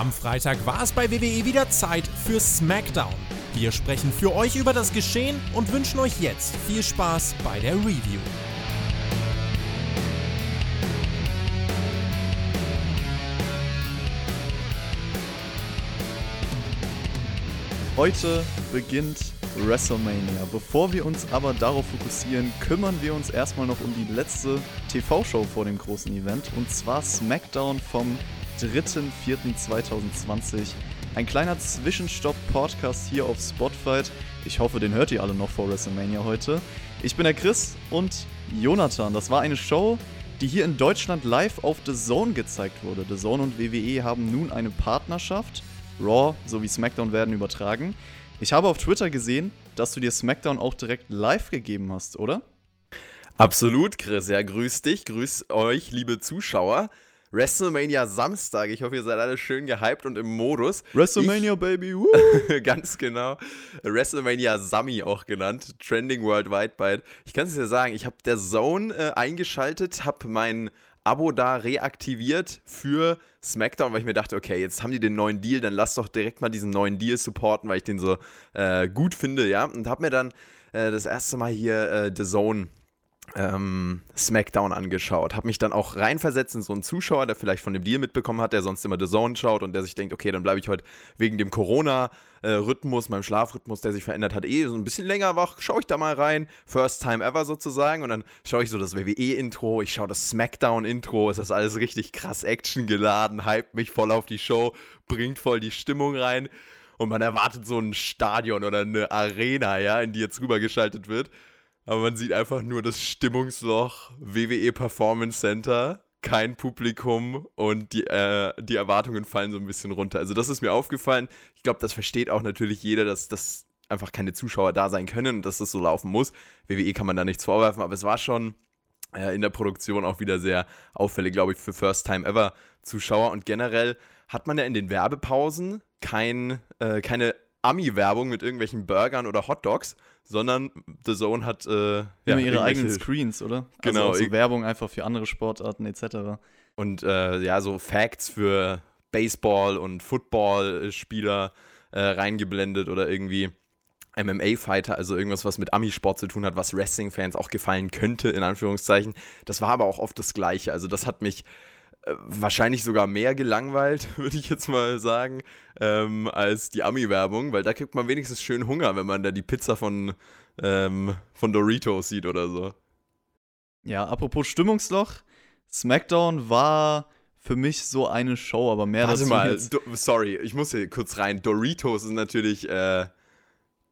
Am Freitag war es bei WWE wieder Zeit für SmackDown. Wir sprechen für euch über das Geschehen und wünschen euch jetzt viel Spaß bei der Review. Heute beginnt WrestleMania. Bevor wir uns aber darauf fokussieren, kümmern wir uns erstmal noch um die letzte TV-Show vor dem großen Event und zwar SmackDown vom 3.4.2020. Ein kleiner Zwischenstopp-Podcast hier auf Spotify. Ich hoffe, den hört ihr alle noch vor WrestleMania heute. Ich bin der Chris und Jonathan. Das war eine Show, die hier in Deutschland live auf The Zone gezeigt wurde. The Zone und WWE haben nun eine Partnerschaft. Raw sowie SmackDown werden übertragen. Ich habe auf Twitter gesehen, dass du dir SmackDown auch direkt live gegeben hast, oder? Absolut, Chris. Ja, grüß dich, grüß euch, liebe Zuschauer. WrestleMania Samstag. Ich hoffe, ihr seid alle schön gehypt und im Modus. WrestleMania, ich, Baby. ganz genau. WrestleMania Sammy auch genannt. Trending worldwide bald. Ich kann es dir sagen, ich habe der Zone äh, eingeschaltet, habe mein Abo da reaktiviert für SmackDown, weil ich mir dachte, okay, jetzt haben die den neuen Deal, dann lass doch direkt mal diesen neuen Deal supporten, weil ich den so äh, gut finde, ja. Und habe mir dann äh, das erste Mal hier äh, The Zone ähm, SmackDown angeschaut. Habe mich dann auch reinversetzt in so einen Zuschauer, der vielleicht von dem Deal mitbekommen hat, der sonst immer The Zone schaut und der sich denkt, okay, dann bleibe ich heute wegen dem Corona-Rhythmus, meinem Schlafrhythmus, der sich verändert hat, eh so ein bisschen länger wach. Schaue ich da mal rein. First time ever sozusagen. Und dann schaue ich so das WWE-Intro, ich schaue das SmackDown-Intro. Ist alles richtig krass Action geladen, hype mich voll auf die Show, bringt voll die Stimmung rein. Und man erwartet so ein Stadion oder eine Arena, ja, in die jetzt rübergeschaltet wird aber man sieht einfach nur das Stimmungsloch WWE Performance Center, kein Publikum und die, äh, die Erwartungen fallen so ein bisschen runter. Also das ist mir aufgefallen. Ich glaube, das versteht auch natürlich jeder, dass das einfach keine Zuschauer da sein können und dass das so laufen muss. WWE kann man da nichts vorwerfen, aber es war schon äh, in der Produktion auch wieder sehr auffällig, glaube ich, für First Time Ever Zuschauer. Und generell hat man ja in den Werbepausen kein, äh, keine Ami-Werbung mit irgendwelchen Burgern oder Hotdogs, sondern The Zone hat äh, ja, ihre eigenen Screens, oder? Also genau. Also so Werbung einfach für andere Sportarten etc. Und äh, ja, so Facts für Baseball- und Football-Spieler äh, reingeblendet oder irgendwie MMA-Fighter, also irgendwas, was mit Ami-Sport zu tun hat, was Wrestling-Fans auch gefallen könnte, in Anführungszeichen. Das war aber auch oft das Gleiche. Also das hat mich wahrscheinlich sogar mehr gelangweilt, würde ich jetzt mal sagen, ähm, als die Ami-Werbung, weil da kriegt man wenigstens schön Hunger, wenn man da die Pizza von, ähm, von Doritos sieht oder so. Ja, apropos Stimmungsloch, SmackDown war für mich so eine Show, aber mehr Warte mal, sorry, ich muss hier kurz rein. Doritos ist natürlich, äh,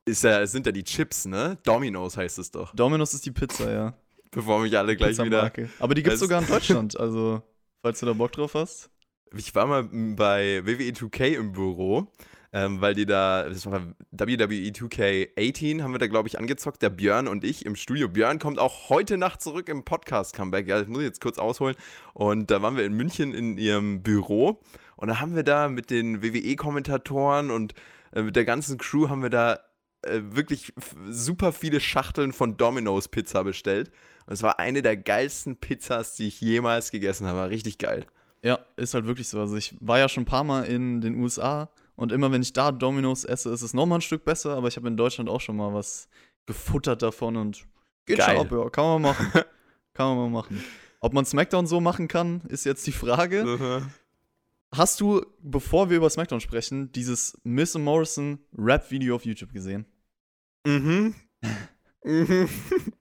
ist ja, sind ja die Chips, ne? Domino's heißt es doch. Domino's ist die Pizza, ja. Bevor mich alle gleich wieder. Aber die gibt's sogar in Deutschland, also falls du da Bock drauf hast. Ich war mal bei WWE 2K im Büro, ähm, weil die da, das war WWE 2K18, haben wir da, glaube ich, angezockt, der Björn und ich im Studio. Björn kommt auch heute Nacht zurück im Podcast-Comeback. Ja, das muss ich jetzt kurz ausholen. Und da waren wir in München in ihrem Büro und da haben wir da mit den WWE-Kommentatoren und äh, mit der ganzen Crew haben wir da äh, wirklich super viele Schachteln von Domino's Pizza bestellt. Und es war eine der geilsten Pizzas, die ich jemals gegessen habe. War richtig geil. Ja, ist halt wirklich so. Also ich war ja schon ein paar Mal in den USA und immer wenn ich da Domino's esse, ist es nochmal ein Stück besser, aber ich habe in Deutschland auch schon mal was gefuttert davon und geht Geil. schon ab, ja. Kann man mal machen. kann man mal machen. Ob man SmackDown so machen kann, ist jetzt die Frage. Hast du, bevor wir über SmackDown sprechen, dieses Miss Morrison Rap-Video auf YouTube gesehen? Mhm. Mhm.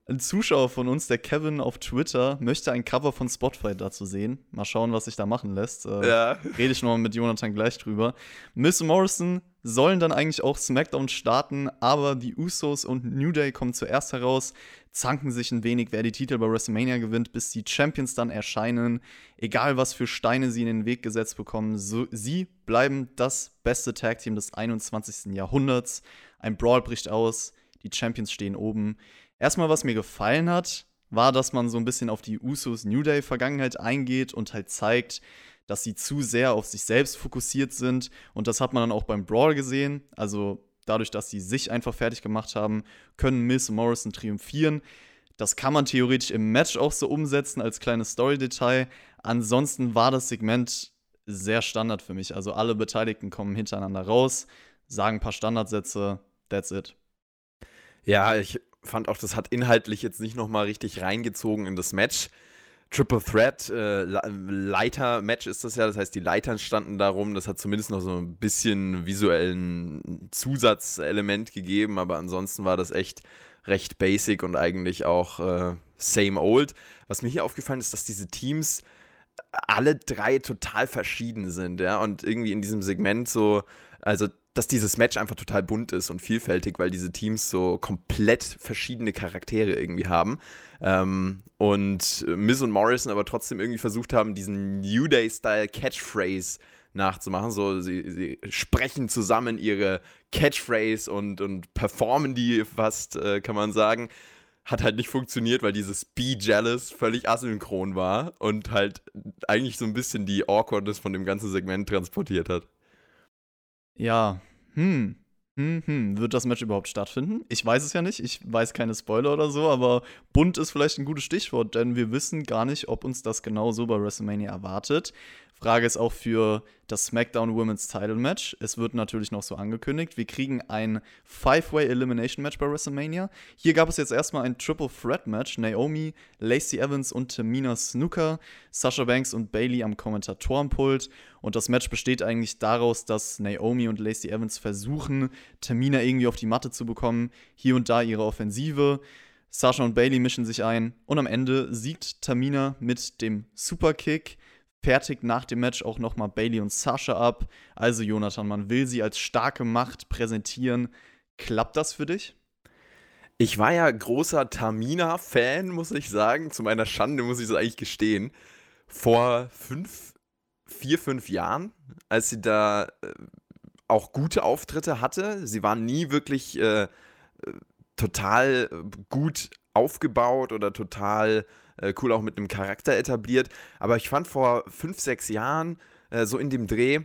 Ein Zuschauer von uns, der Kevin auf Twitter, möchte ein Cover von Spotify dazu sehen. Mal schauen, was sich da machen lässt. Äh, ja. Rede ich nochmal mit Jonathan gleich drüber. Miss Morrison sollen dann eigentlich auch SmackDown starten, aber die Usos und New Day kommen zuerst heraus, zanken sich ein wenig, wer die Titel bei WrestleMania gewinnt, bis die Champions dann erscheinen. Egal, was für Steine sie in den Weg gesetzt bekommen, so, sie bleiben das beste Tag-Team des 21. Jahrhunderts. Ein Brawl bricht aus die Champions stehen oben. Erstmal, was mir gefallen hat, war, dass man so ein bisschen auf die Usos New Day Vergangenheit eingeht und halt zeigt, dass sie zu sehr auf sich selbst fokussiert sind. Und das hat man dann auch beim Brawl gesehen. Also dadurch, dass sie sich einfach fertig gemacht haben, können Miss Morrison triumphieren. Das kann man theoretisch im Match auch so umsetzen als kleines Story-Detail. Ansonsten war das Segment sehr Standard für mich. Also alle Beteiligten kommen hintereinander raus, sagen ein paar Standardsätze, that's it. Ja, ich fand auch, das hat inhaltlich jetzt nicht nochmal richtig reingezogen in das Match. Triple Threat, äh, Leiter-Match ist das ja, das heißt, die Leitern standen darum. Das hat zumindest noch so ein bisschen visuellen Zusatzelement gegeben, aber ansonsten war das echt recht basic und eigentlich auch äh, same old. Was mir hier aufgefallen ist, dass diese Teams alle drei total verschieden sind, ja, und irgendwie in diesem Segment so, also dass dieses Match einfach total bunt ist und vielfältig, weil diese Teams so komplett verschiedene Charaktere irgendwie haben. Ähm, und Miz und Morrison aber trotzdem irgendwie versucht haben, diesen New Day-Style Catchphrase nachzumachen. So, sie, sie, sprechen zusammen ihre Catchphrase und, und performen die fast, äh, kann man sagen. Hat halt nicht funktioniert, weil dieses Be Jealous völlig asynchron war und halt eigentlich so ein bisschen die Awkwardness von dem ganzen Segment transportiert hat. Ja, hm. Hm, hm. Wird das Match überhaupt stattfinden? Ich weiß es ja nicht. Ich weiß keine Spoiler oder so, aber bunt ist vielleicht ein gutes Stichwort, denn wir wissen gar nicht, ob uns das genau so bei WrestleMania erwartet. Frage ist auch für das SmackDown Women's Title Match. Es wird natürlich noch so angekündigt. Wir kriegen ein Five-Way Elimination Match bei WrestleMania. Hier gab es jetzt erstmal ein Triple Threat Match. Naomi, Lacey Evans und Tamina Snooker, Sasha Banks und Bailey am Kommentatorenpult. Und das Match besteht eigentlich daraus, dass Naomi und Lacey Evans versuchen, Tamina irgendwie auf die Matte zu bekommen. Hier und da ihre Offensive. Sasha und Bailey mischen sich ein und am Ende siegt Tamina mit dem Superkick fertigt nach dem Match auch nochmal Bailey und Sasha ab. Also, Jonathan, man will sie als starke Macht präsentieren. Klappt das für dich? Ich war ja großer Tamina-Fan, muss ich sagen. Zu meiner Schande muss ich es eigentlich gestehen. Vor fünf, vier, fünf Jahren, als sie da äh, auch gute Auftritte hatte. Sie war nie wirklich äh, äh total gut aufgebaut oder total äh, cool auch mit einem Charakter etabliert. Aber ich fand vor fünf, sechs Jahren, äh, so in dem Dreh,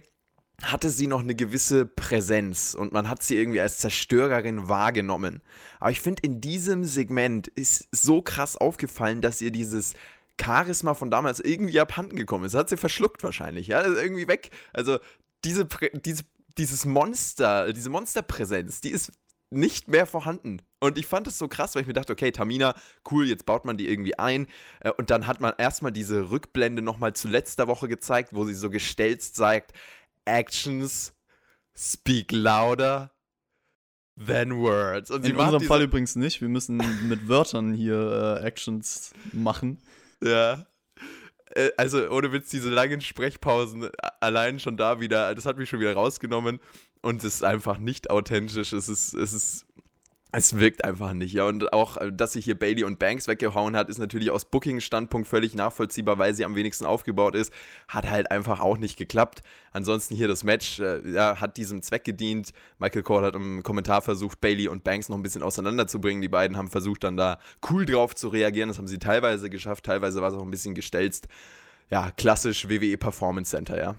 hatte sie noch eine gewisse Präsenz und man hat sie irgendwie als Zerstörerin wahrgenommen. Aber ich finde, in diesem Segment ist so krass aufgefallen, dass ihr dieses Charisma von damals irgendwie abhanden gekommen ist. Das hat sie verschluckt wahrscheinlich, ja, ist irgendwie weg. Also diese, diese, dieses Monster, diese Monsterpräsenz, die ist nicht mehr vorhanden. Und ich fand es so krass, weil ich mir dachte, okay, Tamina, cool, jetzt baut man die irgendwie ein. Äh, und dann hat man erstmal diese Rückblende nochmal zu letzter Woche gezeigt, wo sie so gestellt sagt, Actions speak louder than words. Und In unserem Fall übrigens nicht. Wir müssen mit Wörtern hier äh, Actions machen. Ja. Äh, also ohne Witz, diese langen Sprechpausen allein schon da wieder, das hat mich schon wieder rausgenommen und es ist einfach nicht authentisch. Es ist, es ist, es wirkt einfach nicht. Ja, und auch, äh, dass sich hier Bailey und Banks weggehauen hat, ist natürlich aus Booking-Standpunkt völlig nachvollziehbar, weil sie am wenigsten aufgebaut ist. Hat halt einfach auch nicht geklappt. Ansonsten hier das Match äh, ja, hat diesem Zweck gedient. Michael Cole hat im Kommentar versucht, Bailey und Banks noch ein bisschen auseinanderzubringen. Die beiden haben versucht, dann da cool drauf zu reagieren. Das haben sie teilweise geschafft, teilweise war es auch ein bisschen gestelzt. Ja, klassisch WWE Performance Center, ja.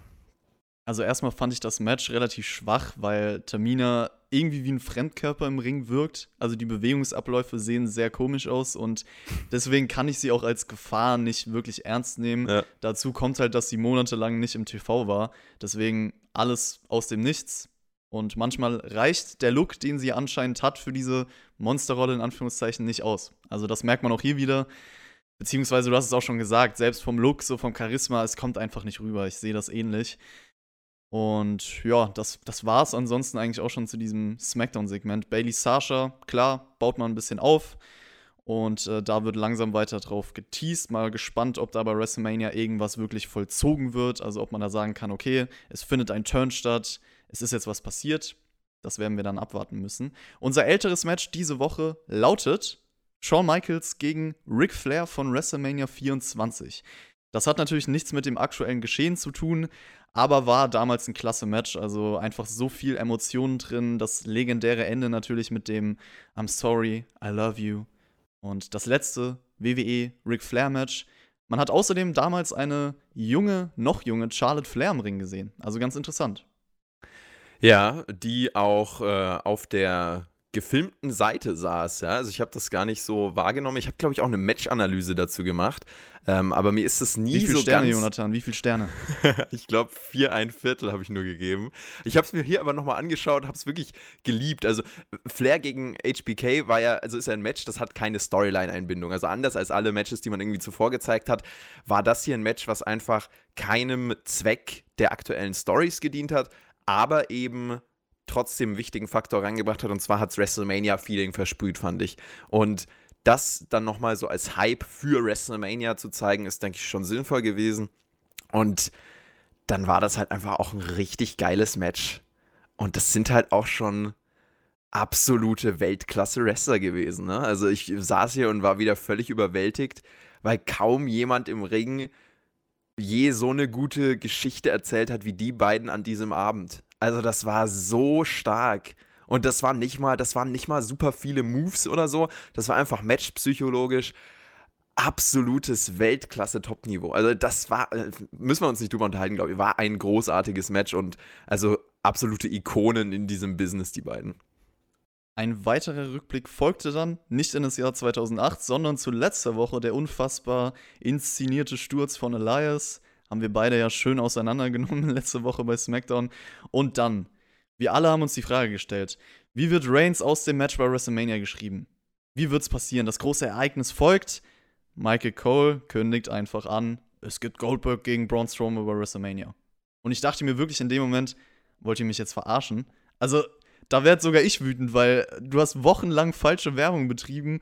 Also erstmal fand ich das Match relativ schwach, weil Tamina irgendwie wie ein Fremdkörper im Ring wirkt. Also die Bewegungsabläufe sehen sehr komisch aus und deswegen kann ich sie auch als Gefahr nicht wirklich ernst nehmen. Ja. Dazu kommt halt, dass sie monatelang nicht im TV war. Deswegen alles aus dem Nichts. Und manchmal reicht der Look, den sie anscheinend hat, für diese Monsterrolle in Anführungszeichen nicht aus. Also das merkt man auch hier wieder. Beziehungsweise, du hast es auch schon gesagt, selbst vom Look, so vom Charisma, es kommt einfach nicht rüber. Ich sehe das ähnlich. Und ja, das, das war es ansonsten eigentlich auch schon zu diesem Smackdown-Segment. Bailey Sasha, klar, baut man ein bisschen auf. Und äh, da wird langsam weiter drauf geteased. Mal gespannt, ob da bei WrestleMania irgendwas wirklich vollzogen wird. Also ob man da sagen kann, okay, es findet ein Turn statt, es ist jetzt was passiert. Das werden wir dann abwarten müssen. Unser älteres Match diese Woche lautet Shawn Michaels gegen Ric Flair von WrestleMania 24. Das hat natürlich nichts mit dem aktuellen Geschehen zu tun, aber war damals ein klasse Match. Also einfach so viel Emotionen drin. Das legendäre Ende natürlich mit dem I'm sorry, I love you. Und das letzte WWE Ric Flair Match. Man hat außerdem damals eine junge, noch junge Charlotte Flair im Ring gesehen. Also ganz interessant. Ja, die auch äh, auf der gefilmten Seite saß. Ja? Also ich habe das gar nicht so wahrgenommen. Ich habe, glaube ich, auch eine Match-Analyse dazu gemacht. Ähm, aber mir ist es nie so Wie viele Sterne, Jonathan? Wie viele Sterne? ich glaube, vier, ein Viertel habe ich nur gegeben. Ich habe es mir hier aber nochmal angeschaut, habe es wirklich geliebt. Also Flair gegen HBK war ja, also ist ja ein Match, das hat keine Storyline-Einbindung. Also anders als alle Matches, die man irgendwie zuvor gezeigt hat, war das hier ein Match, was einfach keinem Zweck der aktuellen Stories gedient hat, aber eben trotzdem einen wichtigen Faktor reingebracht hat. Und zwar hat es WrestleMania-Feeling versprüht, fand ich. Und das dann nochmal so als Hype für WrestleMania zu zeigen, ist, denke ich, schon sinnvoll gewesen. Und dann war das halt einfach auch ein richtig geiles Match. Und das sind halt auch schon absolute Weltklasse-Wrestler gewesen. Ne? Also ich saß hier und war wieder völlig überwältigt, weil kaum jemand im Ring je so eine gute Geschichte erzählt hat wie die beiden an diesem Abend. Also das war so stark. Und das waren nicht mal, das waren nicht mal super viele Moves oder so. Das war einfach matchpsychologisch absolutes Weltklasse-Top-Niveau. Also das war, äh, müssen wir uns nicht drüber unterhalten, glaube ich, war ein großartiges Match und also absolute Ikonen in diesem Business, die beiden. Ein weiterer Rückblick folgte dann, nicht in das Jahr 2008, sondern zu letzter Woche der unfassbar inszenierte Sturz von Elias. Haben wir beide ja schön auseinandergenommen letzte Woche bei SmackDown. Und dann wir alle haben uns die Frage gestellt, wie wird Reigns aus dem Match bei WrestleMania geschrieben? Wie wird's passieren? Das große Ereignis folgt. Michael Cole kündigt einfach an, es gibt Goldberg gegen Braun Strowman bei WrestleMania. Und ich dachte mir wirklich in dem Moment, wollt ihr mich jetzt verarschen? Also, da werd sogar ich wütend, weil du hast wochenlang falsche Werbung betrieben,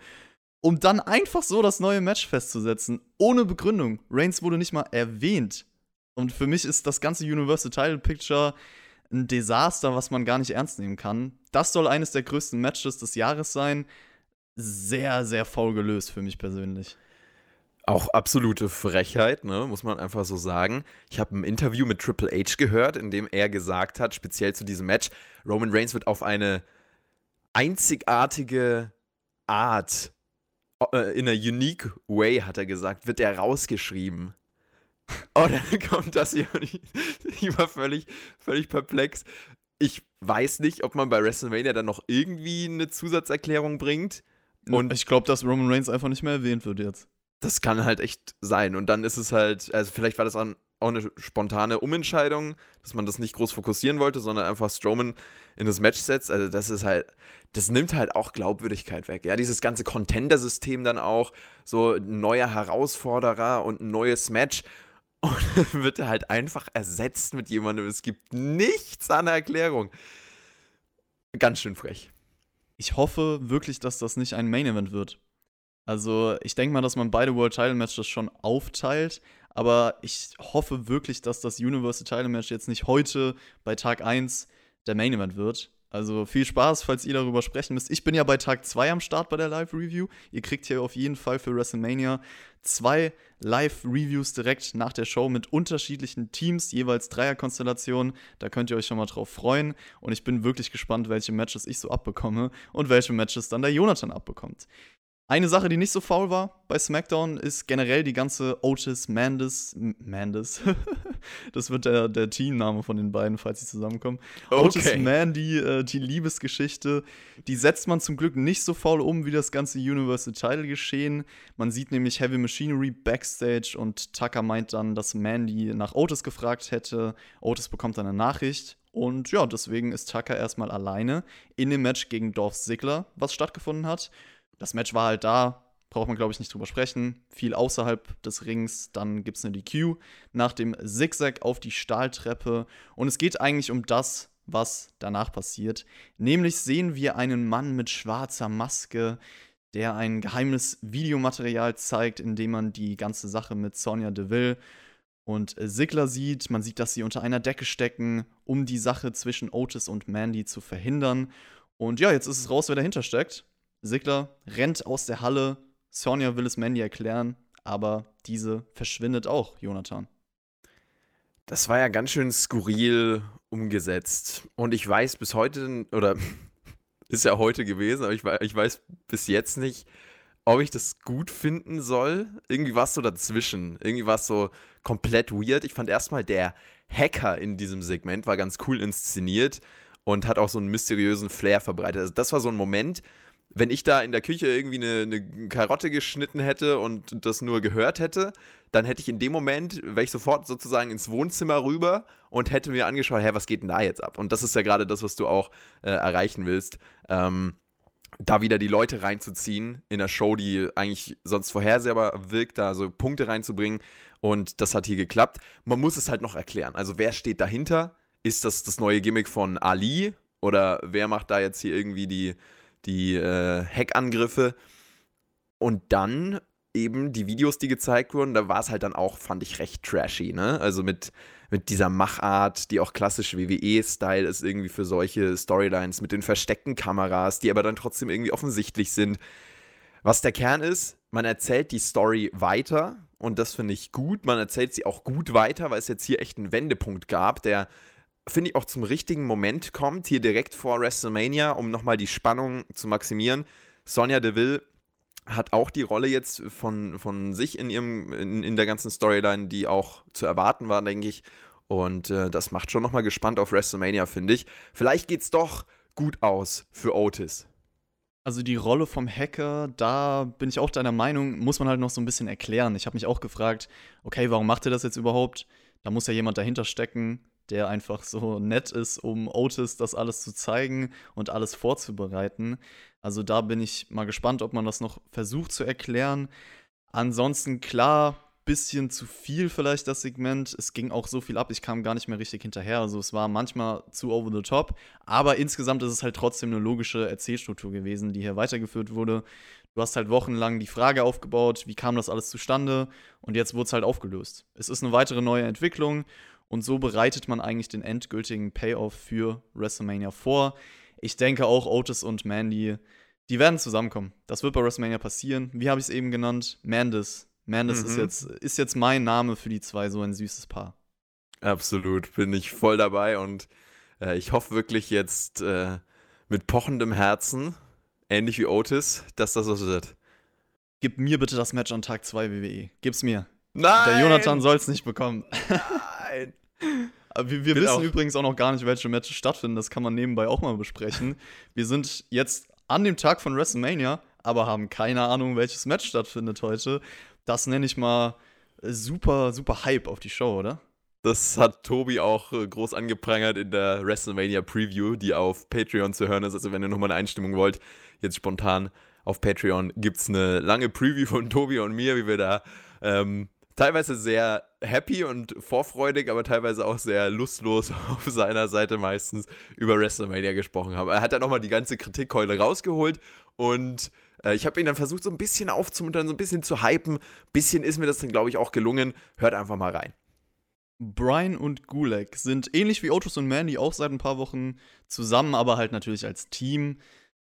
um dann einfach so das neue Match festzusetzen, ohne Begründung. Reigns wurde nicht mal erwähnt. Und für mich ist das ganze Universal Title Picture ein Desaster, was man gar nicht ernst nehmen kann. Das soll eines der größten Matches des Jahres sein. Sehr, sehr faul gelöst für mich persönlich. Auch absolute Frechheit, ne, muss man einfach so sagen. Ich habe ein Interview mit Triple H gehört, in dem er gesagt hat, speziell zu diesem Match, Roman Reigns wird auf eine einzigartige Art, in a unique way, hat er gesagt, wird er rausgeschrieben. Oh, dann kommt das hier und ich, ich war völlig, völlig perplex. Ich weiß nicht, ob man bei WrestleMania dann noch irgendwie eine Zusatzerklärung bringt. Und ich glaube, dass Roman Reigns einfach nicht mehr erwähnt wird jetzt. Das kann halt echt sein. Und dann ist es halt, also vielleicht war das auch eine spontane Umentscheidung, dass man das nicht groß fokussieren wollte, sondern einfach Strowman in das Match setzt. Also das ist halt, das nimmt halt auch Glaubwürdigkeit weg. Ja, dieses ganze Contender-System dann auch, so ein neuer Herausforderer und ein neues Match. Und wird er halt einfach ersetzt mit jemandem. Es gibt nichts an Erklärung. Ganz schön frech. Ich hoffe wirklich, dass das nicht ein Main Event wird. Also, ich denke mal, dass man beide World Title Matches schon aufteilt. Aber ich hoffe wirklich, dass das Universal Title Match jetzt nicht heute bei Tag 1 der Main Event wird. Also viel Spaß, falls ihr darüber sprechen müsst. Ich bin ja bei Tag 2 am Start bei der Live-Review. Ihr kriegt hier auf jeden Fall für WrestleMania zwei Live-Reviews direkt nach der Show mit unterschiedlichen Teams, jeweils Dreierkonstellationen. Da könnt ihr euch schon mal drauf freuen. Und ich bin wirklich gespannt, welche Matches ich so abbekomme und welche Matches dann der Jonathan abbekommt. Eine Sache, die nicht so faul war bei SmackDown, ist generell die ganze Otis Mandis. Mandis. das wird der, der Teamname von den beiden, falls sie zusammenkommen. Okay. Otis Mandy, äh, die Liebesgeschichte. Die setzt man zum Glück nicht so faul um wie das ganze Universal Title geschehen. Man sieht nämlich Heavy Machinery backstage und Tucker meint dann, dass Mandy nach Otis gefragt hätte. Otis bekommt dann eine Nachricht. Und ja, deswegen ist Tucker erstmal alleine in dem Match gegen Dolph Ziggler, was stattgefunden hat das Match war halt da, braucht man, glaube ich, nicht drüber sprechen. Viel außerhalb des Rings, dann gibt es eine DQ nach dem Zigzag auf die Stahltreppe. Und es geht eigentlich um das, was danach passiert. Nämlich sehen wir einen Mann mit schwarzer Maske, der ein geheimes Videomaterial zeigt, in dem man die ganze Sache mit Sonja Deville und Sigler sieht. Man sieht, dass sie unter einer Decke stecken, um die Sache zwischen Otis und Mandy zu verhindern. Und ja, jetzt ist es raus, wer dahinter steckt. Sigler rennt aus der Halle. Sonja will es Mandy erklären, aber diese verschwindet auch, Jonathan. Das war ja ganz schön skurril umgesetzt. Und ich weiß bis heute, oder ist ja heute gewesen, aber ich, ich weiß bis jetzt nicht, ob ich das gut finden soll. Irgendwie war es so dazwischen. Irgendwie war es so komplett weird. Ich fand erstmal der Hacker in diesem Segment war ganz cool inszeniert. und hat auch so einen mysteriösen Flair verbreitet. Also das war so ein Moment, wenn ich da in der Küche irgendwie eine, eine, Karotte geschnitten hätte und das nur gehört hätte, dann hätte ich in dem Moment, wäre ich sofort sozusagen ins Wohnzimmer rüber und hätte mir angeschaut, hä, was geht denn da jetzt ab? Und das ist ja gerade das, was du auch äh, erreichen willst. Ähm, da wieder die Leute reinzuziehen in der Show, die eigentlich sonst vorhersehbar wirkt, da so Punkte reinzubringen. Und das hat hier geklappt. Man muss es halt noch erklären. Also wer steht dahinter? Ist das das neue Gimmick von Ali? Oder wer macht da jetzt hier irgendwie die, die äh, Hackangriffe? Und dann eben die Videos, die gezeigt wurden, da war es halt dann auch, fand ich, recht trashy, ne? Also mit, mit dieser Machart, die auch klassisch WWE-Style ist, irgendwie für solche Storylines, mit den versteckten Kameras, die aber dann trotzdem irgendwie offensichtlich sind. Was der Kern ist, man erzählt die Story weiter und das finde ich gut. Man erzählt sie auch gut weiter, weil es jetzt hier echt einen Wendepunkt gab, der finde ich auch zum richtigen Moment kommt, hier direkt vor WrestleMania, um nochmal die Spannung zu maximieren. Sonja Deville hat auch die Rolle jetzt von, von sich in, ihrem, in, in der ganzen Storyline, die auch zu erwarten war, denke ich. Und äh, das macht schon nochmal gespannt auf WrestleMania, finde ich. Vielleicht geht es doch gut aus für Otis. Also die Rolle vom Hacker, da bin ich auch deiner Meinung, muss man halt noch so ein bisschen erklären. Ich habe mich auch gefragt, okay, warum macht er das jetzt überhaupt? Da muss ja jemand dahinter stecken, der einfach so nett ist, um Otis das alles zu zeigen und alles vorzubereiten. Also da bin ich mal gespannt, ob man das noch versucht zu erklären. Ansonsten klar, bisschen zu viel vielleicht das Segment. Es ging auch so viel ab, ich kam gar nicht mehr richtig hinterher. Also es war manchmal zu over the top, aber insgesamt ist es halt trotzdem eine logische Erzählstruktur gewesen, die hier weitergeführt wurde. Du hast halt wochenlang die Frage aufgebaut, wie kam das alles zustande und jetzt wurde es halt aufgelöst. Es ist eine weitere neue Entwicklung und so bereitet man eigentlich den endgültigen Payoff für WrestleMania vor. Ich denke auch Otis und Mandy, die werden zusammenkommen. Das wird bei WrestleMania passieren. Wie habe ich es eben genannt? Mandis Mandes mhm. ist, jetzt, ist jetzt mein Name für die zwei, so ein süßes Paar. Absolut, bin ich voll dabei und äh, ich hoffe wirklich jetzt äh, mit pochendem Herzen, ähnlich wie Otis, dass das so wird. Gib mir bitte das Match an Tag 2 WWE. Gib's mir. Nein! Der Jonathan soll es nicht bekommen. Nein! Wir, wir wissen auch. übrigens auch noch gar nicht, welche Matches stattfinden. Das kann man nebenbei auch mal besprechen. Wir sind jetzt an dem Tag von WrestleMania, aber haben keine Ahnung, welches Match stattfindet heute das nenne ich mal äh, super, super Hype auf die Show, oder? Das hat Tobi auch äh, groß angeprangert in der WrestleMania Preview, die auf Patreon zu hören ist. Also, wenn ihr nochmal eine Einstimmung wollt, jetzt spontan auf Patreon gibt es eine lange Preview von Tobi und mir, wie wir da ähm, teilweise sehr happy und vorfreudig, aber teilweise auch sehr lustlos auf seiner Seite meistens über WrestleMania gesprochen haben. Er hat dann nochmal die ganze Kritikkeule rausgeholt und äh, ich habe ihn dann versucht, so ein bisschen aufzumuntern, so ein bisschen zu hypen. Bisschen ist mir das dann, glaube ich, auch gelungen. Hört einfach mal rein. Brian und Gulek sind ähnlich wie Otis und Mandy auch seit ein paar Wochen zusammen, aber halt natürlich als Team.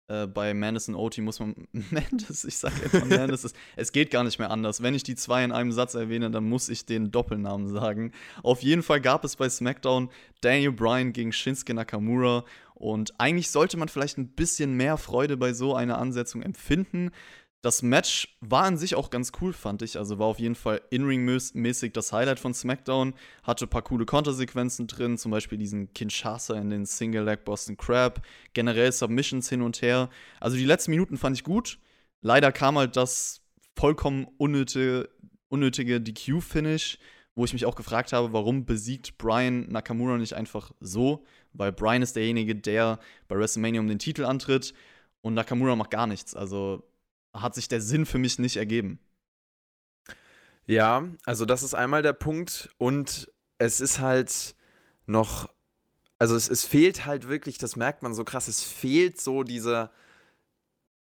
Äh, bei Mandis und OT muss man. Mandis, ich sag jetzt mal Mandis, es, es geht gar nicht mehr anders. Wenn ich die zwei in einem Satz erwähne, dann muss ich den Doppelnamen sagen. Auf jeden Fall gab es bei SmackDown Daniel Bryan gegen Shinsuke Nakamura und eigentlich sollte man vielleicht ein bisschen mehr Freude bei so einer Ansetzung empfinden. Das Match war an sich auch ganz cool, fand ich. Also war auf jeden Fall in-ring-mäßig das Highlight von SmackDown. Hatte ein paar coole Kontersequenzen drin, zum Beispiel diesen Kinshasa in den Single Leg Boston Crab. Generell Submissions hin und her. Also die letzten Minuten fand ich gut. Leider kam halt das vollkommen unnötige, unnötige DQ-Finish, wo ich mich auch gefragt habe, warum besiegt Brian Nakamura nicht einfach so? Weil Brian ist derjenige, der bei WrestleMania um den Titel antritt und Nakamura macht gar nichts. Also hat sich der Sinn für mich nicht ergeben. Ja, also das ist einmal der Punkt und es ist halt noch, also es, es fehlt halt wirklich, das merkt man so krass, es fehlt so dieser,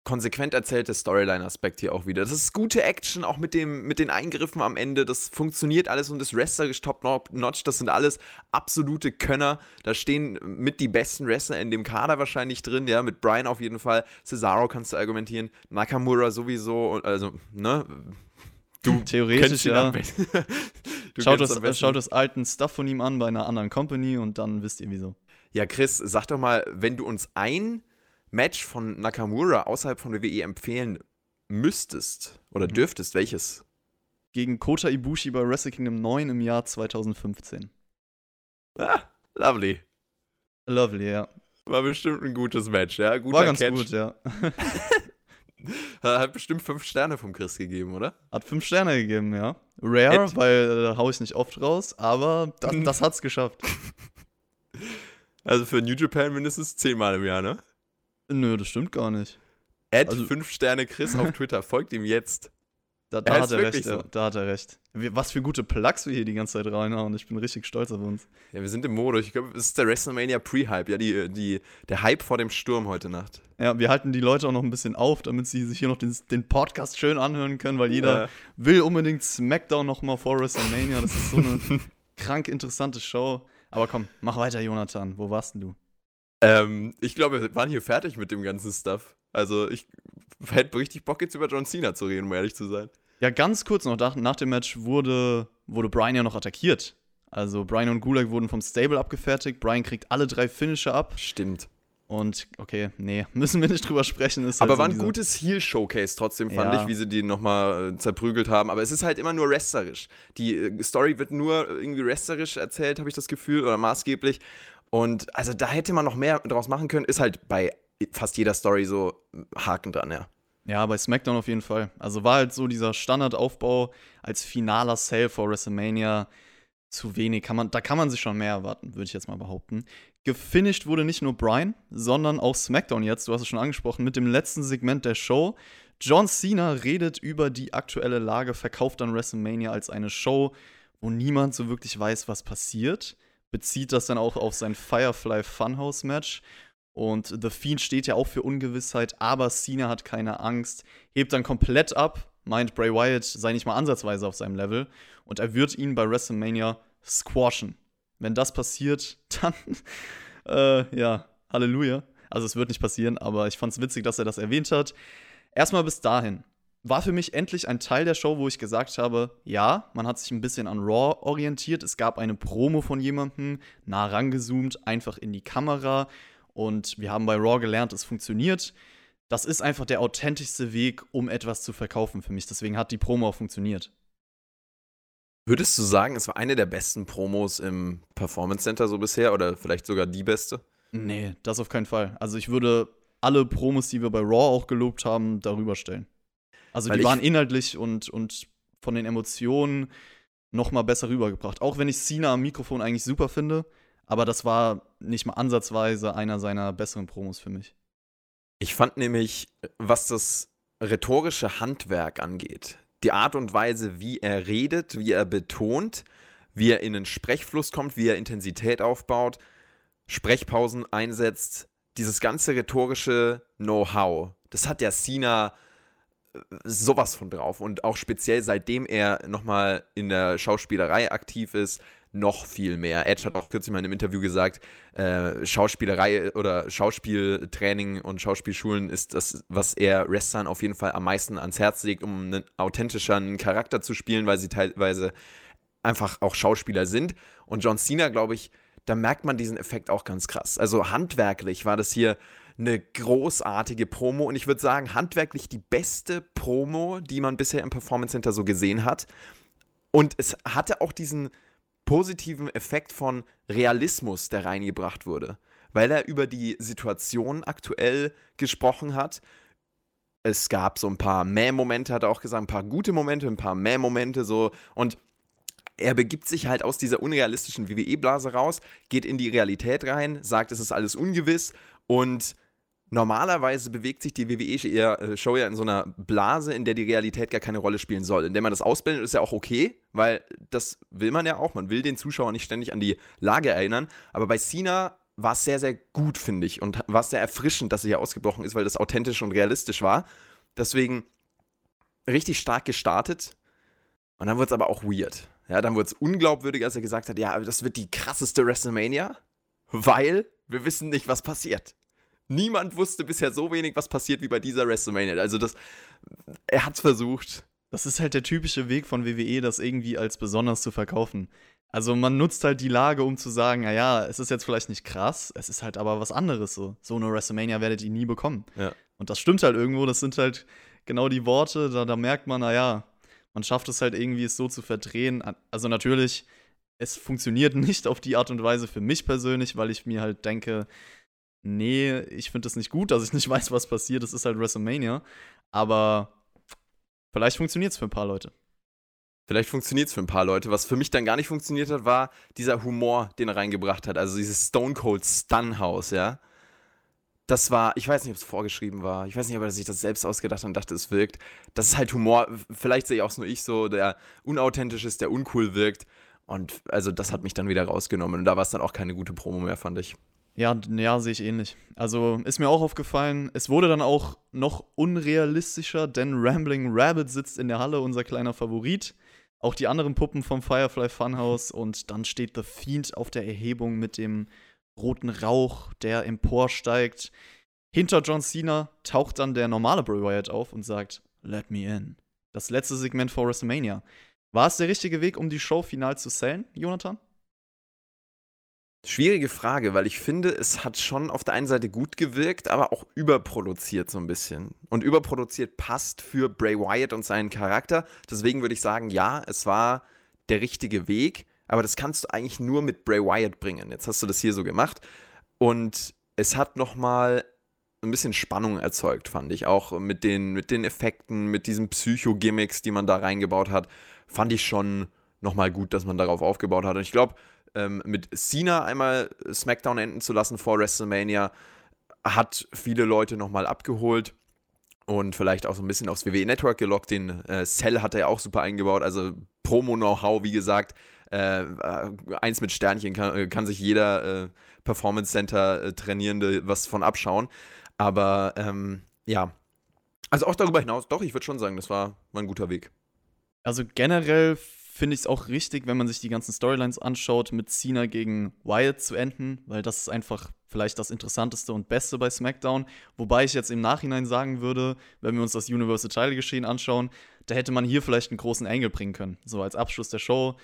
konsequent erzählte Storyline-Aspekt hier auch wieder. Das ist gute Action, auch mit, dem, mit den Eingriffen am Ende. Das funktioniert alles und das Wrestler top-notch. Das sind alles absolute Könner. Da stehen mit die besten Wrestler in dem Kader wahrscheinlich drin. Ja, mit Brian auf jeden Fall. Cesaro kannst du argumentieren. Nakamura sowieso. Also, ne? Du Theoretisch, ja. schaut, das, schaut das alten Stuff von ihm an bei einer anderen Company und dann wisst ihr wieso. Ja, Chris, sag doch mal, wenn du uns ein Match von Nakamura außerhalb von WWE empfehlen müsstest oder mhm. dürftest, welches? Gegen Kota Ibushi bei Wrestle Kingdom 9 im Jahr 2015. Ah, lovely. Lovely, ja. War bestimmt ein gutes Match, ja. Guter War ganz Catch. gut, ja. Hat bestimmt fünf Sterne vom Chris gegeben, oder? Hat fünf Sterne gegeben, ja. Rare, Ed. weil da äh, hau ich nicht oft raus, aber das, das hat's geschafft. Also für New Japan mindestens zehnmal im Jahr, ne? Nö, das stimmt gar nicht. Add also, 5 Sterne Chris auf Twitter, folgt ihm jetzt. Da, da hat er recht, so. da hat er recht. Was für gute Plugs wir hier die ganze Zeit reinhauen. Ich bin richtig stolz auf uns. Ja, wir sind im Modus. Ich glaube, es ist der WrestleMania Pre-Hype. Ja, die, die, der Hype vor dem Sturm heute Nacht. Ja, wir halten die Leute auch noch ein bisschen auf, damit sie sich hier noch den, den Podcast schön anhören können, weil jeder ja. will unbedingt SmackDown nochmal vor WrestleMania. Das ist so eine krank interessante Show. Aber komm, mach weiter, Jonathan. Wo warst denn du? Ähm, ich glaube, wir waren hier fertig mit dem ganzen Stuff. Also, ich hätte richtig Bock, jetzt über John Cena zu reden, um ehrlich zu sein. Ja, ganz kurz noch, nach, nach dem Match wurde, wurde Brian ja noch attackiert. Also Brian und Gulag wurden vom Stable abgefertigt. Brian kriegt alle drei Finisher ab. Stimmt. Und okay, nee, müssen wir nicht drüber sprechen. Ist aber halt so war ein gutes Heel-Showcase trotzdem, fand ja. ich, wie sie die nochmal äh, zerprügelt haben. Aber es ist halt immer nur wrestlerisch. Die äh, Story wird nur irgendwie wrestlerisch erzählt, habe ich das Gefühl, oder maßgeblich. Und also da hätte man noch mehr draus machen können. Ist halt bei fast jeder Story so Haken dran, ja. Ja, bei SmackDown auf jeden Fall. Also war halt so dieser Standardaufbau als finaler Sale vor WrestleMania zu wenig. Kann man, da kann man sich schon mehr erwarten, würde ich jetzt mal behaupten. Gefinisht wurde nicht nur Brian, sondern auch SmackDown jetzt, du hast es schon angesprochen, mit dem letzten Segment der Show. John Cena redet über die aktuelle Lage, verkauft dann WrestleMania als eine Show, wo niemand so wirklich weiß, was passiert. Bezieht das dann auch auf sein Firefly Funhouse Match und The Fiend steht ja auch für Ungewissheit, aber Cena hat keine Angst, hebt dann komplett ab, meint Bray Wyatt sei nicht mal ansatzweise auf seinem Level und er wird ihn bei WrestleMania squashen. Wenn das passiert, dann, äh, ja, Halleluja. Also es wird nicht passieren, aber ich fand es witzig, dass er das erwähnt hat. Erstmal bis dahin. War für mich endlich ein Teil der Show, wo ich gesagt habe, ja, man hat sich ein bisschen an Raw orientiert. Es gab eine Promo von jemandem, nah rangezoomt, einfach in die Kamera und wir haben bei Raw gelernt, es funktioniert. Das ist einfach der authentischste Weg, um etwas zu verkaufen für mich. Deswegen hat die Promo auch funktioniert. Würdest du sagen, es war eine der besten Promos im Performance Center so bisher oder vielleicht sogar die beste? Nee, das auf keinen Fall. Also ich würde alle Promos, die wir bei Raw auch gelobt haben, darüber stellen. Also Weil die waren inhaltlich und, und von den Emotionen noch mal besser rübergebracht. Auch wenn ich Cena am Mikrofon eigentlich super finde, aber das war nicht mal ansatzweise einer seiner besseren Promos für mich. Ich fand nämlich, was das rhetorische Handwerk angeht, die Art und Weise, wie er redet, wie er betont, wie er in den Sprechfluss kommt, wie er Intensität aufbaut, Sprechpausen einsetzt, dieses ganze rhetorische Know-how, das hat der Cena sowas von drauf. Und auch speziell seitdem er nochmal in der Schauspielerei aktiv ist, noch viel mehr. Edge hat auch kürzlich mal in einem Interview gesagt, äh, Schauspielerei oder Schauspieltraining und Schauspielschulen ist das, was er Wrestlern auf jeden Fall am meisten ans Herz legt, um einen authentischeren Charakter zu spielen, weil sie teilweise einfach auch Schauspieler sind. Und John Cena, glaube ich, da merkt man diesen Effekt auch ganz krass. Also handwerklich war das hier eine großartige Promo und ich würde sagen, handwerklich die beste Promo, die man bisher im Performance Center so gesehen hat. Und es hatte auch diesen positiven Effekt von Realismus, der reingebracht wurde, weil er über die Situation aktuell gesprochen hat. Es gab so ein paar Mäh-Momente, hat er auch gesagt, ein paar gute Momente, ein paar Mäh-Momente so und er begibt sich halt aus dieser unrealistischen WWE-Blase raus, geht in die Realität rein, sagt, es ist alles ungewiss und Normalerweise bewegt sich die WWE-Show äh, ja in so einer Blase, in der die Realität gar keine Rolle spielen soll. In der man das ausblendet, ist ja auch okay, weil das will man ja auch. Man will den Zuschauer nicht ständig an die Lage erinnern. Aber bei Cena war es sehr, sehr gut, finde ich. Und war es sehr erfrischend, dass er hier ausgebrochen ist, weil das authentisch und realistisch war. Deswegen richtig stark gestartet. Und dann wurde es aber auch weird. Ja, dann wurde es unglaubwürdig, als er gesagt hat, ja, das wird die krasseste WrestleMania, weil wir wissen nicht, was passiert. Niemand wusste bisher so wenig, was passiert wie bei dieser WrestleMania. Also das, er hat's versucht. Das ist halt der typische Weg von WWE, das irgendwie als besonders zu verkaufen. Also man nutzt halt die Lage, um zu sagen, naja, es ist jetzt vielleicht nicht krass, es ist halt aber was anderes so. So eine WrestleMania werdet ihr nie bekommen. Ja. Und das stimmt halt irgendwo, das sind halt genau die Worte, da, da merkt man, naja, man schafft es halt irgendwie, es so zu verdrehen. Also natürlich, es funktioniert nicht auf die Art und Weise für mich persönlich, weil ich mir halt denke, nee, ich finde es nicht gut, dass ich nicht weiß, was passiert. Es ist halt WrestleMania. Aber vielleicht funktioniert es für ein paar Leute. Vielleicht funktioniert es für ein paar Leute. Was für mich dann gar nicht funktioniert hat, war dieser Humor, den er reingebracht hat. Also dieses Stone Cold Stun House, ja. Das war, ich weiß nicht, ob es vorgeschrieben war. Ich weiß nicht, ob er sich das selbst ausgedacht hat und dachte, es wirkt. Das ist halt Humor. Vielleicht sehe ich auch nur ich so, der unauthentisch ist, der uncool wirkt. Und also das hat mich dann wieder rausgenommen. Und da war es dann auch keine gute Promo mehr, fand ich. Ja, ja, sehe ich ähnlich. Also ist mir auch aufgefallen, es wurde dann auch noch unrealistischer, denn Rambling Rabbit sitzt in der Halle, unser kleiner Favorit. Auch die anderen Puppen vom Firefly Funhouse und dann steht The Fiend auf der Erhebung mit dem roten Rauch, der emporsteigt. Hinter John Cena taucht dann der normale Bray Wyatt auf und sagt, Let me in. Das letzte Segment vor WrestleMania. War es der richtige Weg, um die Show final zu sellen, Jonathan? Schwierige Frage, weil ich finde, es hat schon auf der einen Seite gut gewirkt, aber auch überproduziert so ein bisschen. Und überproduziert passt für Bray Wyatt und seinen Charakter. Deswegen würde ich sagen, ja, es war der richtige Weg, aber das kannst du eigentlich nur mit Bray Wyatt bringen. Jetzt hast du das hier so gemacht und es hat nochmal ein bisschen Spannung erzeugt, fand ich. Auch mit den, mit den Effekten, mit diesen Psycho-Gimmicks, die man da reingebaut hat, fand ich schon nochmal gut, dass man darauf aufgebaut hat. Und ich glaube, ähm, mit Cena einmal SmackDown enden zu lassen vor WrestleMania, hat viele Leute nochmal abgeholt und vielleicht auch so ein bisschen aufs WWE Network gelockt. Den äh, Cell hat er ja auch super eingebaut, also Promo-Know-how, wie gesagt. Äh, äh eins mit Sternchen kann, äh, kann sich jeder äh, Performance Center äh, Trainierende was von abschauen. Aber ähm, ja, also auch darüber hinaus, doch, ich würde schon sagen, das war, war ein guter Weg. Also generell finde ich es auch richtig, wenn man sich die ganzen Storylines anschaut, mit Cena gegen Wyatt zu enden, weil das ist einfach vielleicht das Interessanteste und Beste bei SmackDown. Wobei ich jetzt im Nachhinein sagen würde, wenn wir uns das Universal Title Geschehen anschauen, da hätte man hier vielleicht einen großen Angle bringen können. So als Abschluss der Show.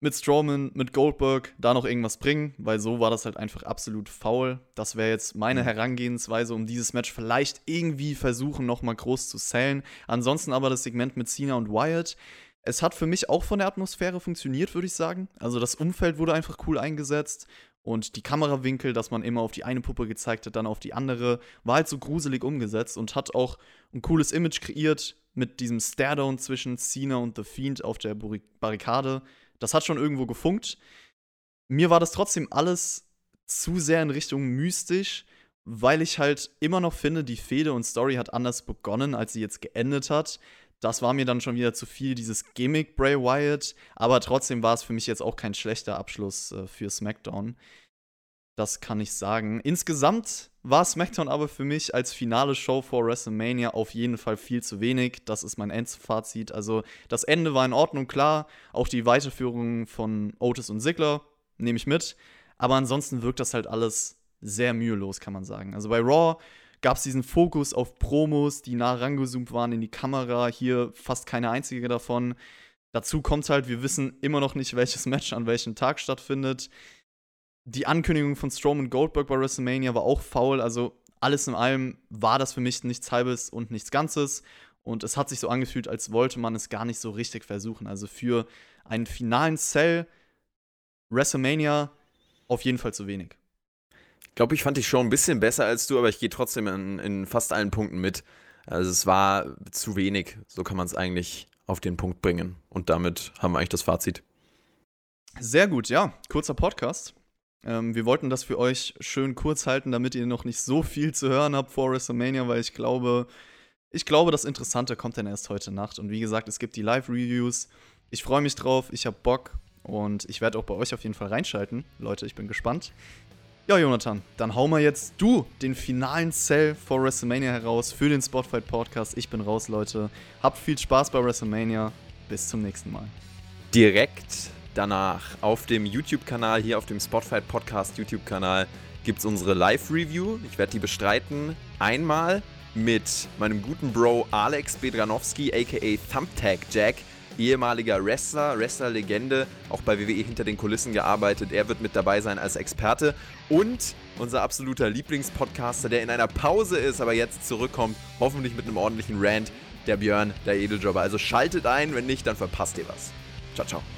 Mit Strowman, mit Goldberg, da noch irgendwas bringen, weil so war das halt einfach absolut faul. Das wäre jetzt meine mhm. Herangehensweise, um dieses Match vielleicht irgendwie versuchen, nochmal groß zu sellen. Ansonsten aber das Segment mit Cena und Wyatt es hat für mich auch von der Atmosphäre funktioniert, würde ich sagen. Also das Umfeld wurde einfach cool eingesetzt und die Kamerawinkel, dass man immer auf die eine Puppe gezeigt hat, dann auf die andere, war halt so gruselig umgesetzt und hat auch ein cooles Image kreiert mit diesem Staredown zwischen Cena und The Fiend auf der Barrikade. Das hat schon irgendwo gefunkt. Mir war das trotzdem alles zu sehr in Richtung mystisch, weil ich halt immer noch finde, die Fehde und Story hat anders begonnen, als sie jetzt geendet hat das war mir dann schon wieder zu viel, dieses Gimmick Bray Wyatt. Aber trotzdem war es für mich jetzt auch kein schlechter Abschluss äh, für SmackDown. Das kann ich sagen. Insgesamt war SmackDown aber für mich als finale Show vor WrestleMania auf jeden Fall viel zu wenig. Das ist mein Endfazit. Also das Ende war in Ordnung, klar. Auch die Weiterführung von Otis und Ziggler nehme ich mit. Aber ansonsten wirkt das halt alles sehr mühelos, kann man sagen. Also bei Raw gab es diesen Fokus auf Promos, die nah rangezoomt waren in die Kamera. Hier fast keine einzige davon. Dazu kommt halt, wir wissen immer noch nicht, welches Match an welchem Tag stattfindet. Die Ankündigung von Strowman Goldberg bei WrestleMania war auch faul. Also alles in allem war das für mich nichts Halbes und nichts Ganzes. Und es hat sich so angefühlt, als wollte man es gar nicht so richtig versuchen. Also für einen finalen Cell WrestleMania auf jeden Fall zu wenig glaube, ich fand dich schon ein bisschen besser als du, aber ich gehe trotzdem in, in fast allen Punkten mit. Also es war zu wenig. So kann man es eigentlich auf den Punkt bringen. Und damit haben wir eigentlich das Fazit. Sehr gut, ja. Kurzer Podcast. Ähm, wir wollten das für euch schön kurz halten, damit ihr noch nicht so viel zu hören habt vor WrestleMania, weil ich glaube, ich glaube, das Interessante kommt dann erst heute Nacht. Und wie gesagt, es gibt die Live-Reviews. Ich freue mich drauf, ich habe Bock und ich werde auch bei euch auf jeden Fall reinschalten. Leute, ich bin gespannt. Ja, Jonathan, dann hau mal jetzt du den finalen Cell vor WrestleMania heraus für den Spotfight Podcast. Ich bin raus, Leute. Habt viel Spaß bei WrestleMania. Bis zum nächsten Mal. Direkt danach auf dem YouTube-Kanal, hier auf dem Spotfight Podcast YouTube-Kanal, gibt es unsere Live-Review. Ich werde die bestreiten. Einmal mit meinem guten Bro Alex Bedranowski, aka Thumbtack Jack ehemaliger Wrestler, Wrestler-Legende, auch bei WWE hinter den Kulissen gearbeitet. Er wird mit dabei sein als Experte und unser absoluter Lieblingspodcaster, der in einer Pause ist, aber jetzt zurückkommt, hoffentlich mit einem ordentlichen Rant, der Björn, der Edeljobber. Also schaltet ein, wenn nicht, dann verpasst ihr was. Ciao, ciao.